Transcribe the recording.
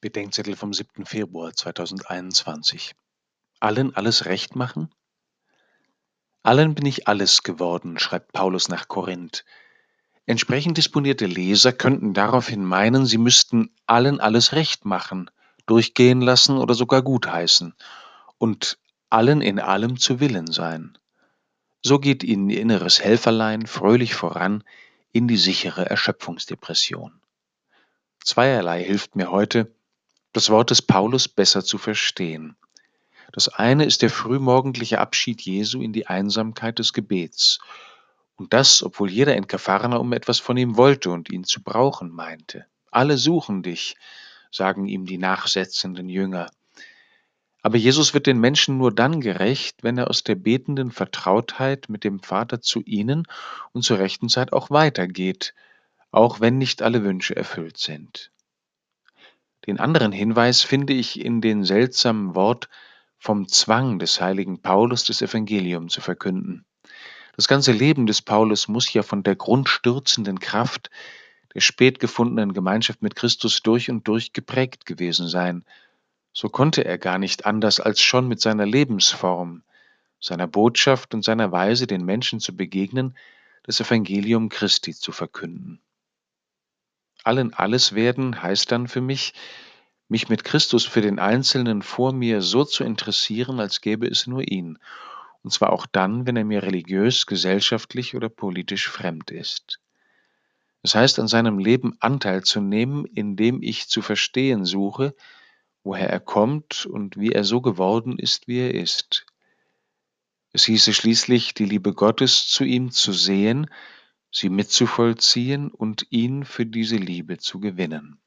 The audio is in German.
Bedenkzettel vom 7. Februar 2021. Allen alles recht machen? Allen bin ich alles geworden, schreibt Paulus nach Korinth. Entsprechend disponierte Leser könnten daraufhin meinen, sie müssten allen alles recht machen, durchgehen lassen oder sogar gutheißen und allen in allem zu Willen sein. So geht ihnen ihr inneres Helferlein fröhlich voran in die sichere Erschöpfungsdepression. Zweierlei hilft mir heute, das Wort des Paulus besser zu verstehen. Das eine ist der frühmorgendliche Abschied Jesu in die Einsamkeit des Gebets. Und das, obwohl jeder in Kapharnaum etwas von ihm wollte und ihn zu brauchen meinte. Alle suchen dich, sagen ihm die nachsetzenden Jünger. Aber Jesus wird den Menschen nur dann gerecht, wenn er aus der betenden Vertrautheit mit dem Vater zu ihnen und zur rechten Zeit auch weitergeht, auch wenn nicht alle Wünsche erfüllt sind. Den anderen Hinweis finde ich in den seltsamen Wort vom Zwang des heiligen Paulus das Evangelium zu verkünden. Das ganze Leben des Paulus muss ja von der grundstürzenden Kraft der spät gefundenen Gemeinschaft mit Christus durch und durch geprägt gewesen sein. So konnte er gar nicht anders als schon mit seiner Lebensform, seiner Botschaft und seiner Weise, den Menschen zu begegnen, das Evangelium Christi zu verkünden allen alles werden heißt dann für mich, mich mit Christus für den Einzelnen vor mir so zu interessieren, als gäbe es nur ihn, und zwar auch dann, wenn er mir religiös, gesellschaftlich oder politisch fremd ist. Es heißt, an seinem Leben Anteil zu nehmen, indem ich zu verstehen suche, woher er kommt und wie er so geworden ist, wie er ist. Es hieße schließlich, die Liebe Gottes zu ihm zu sehen, sie mitzuvollziehen und ihn für diese Liebe zu gewinnen.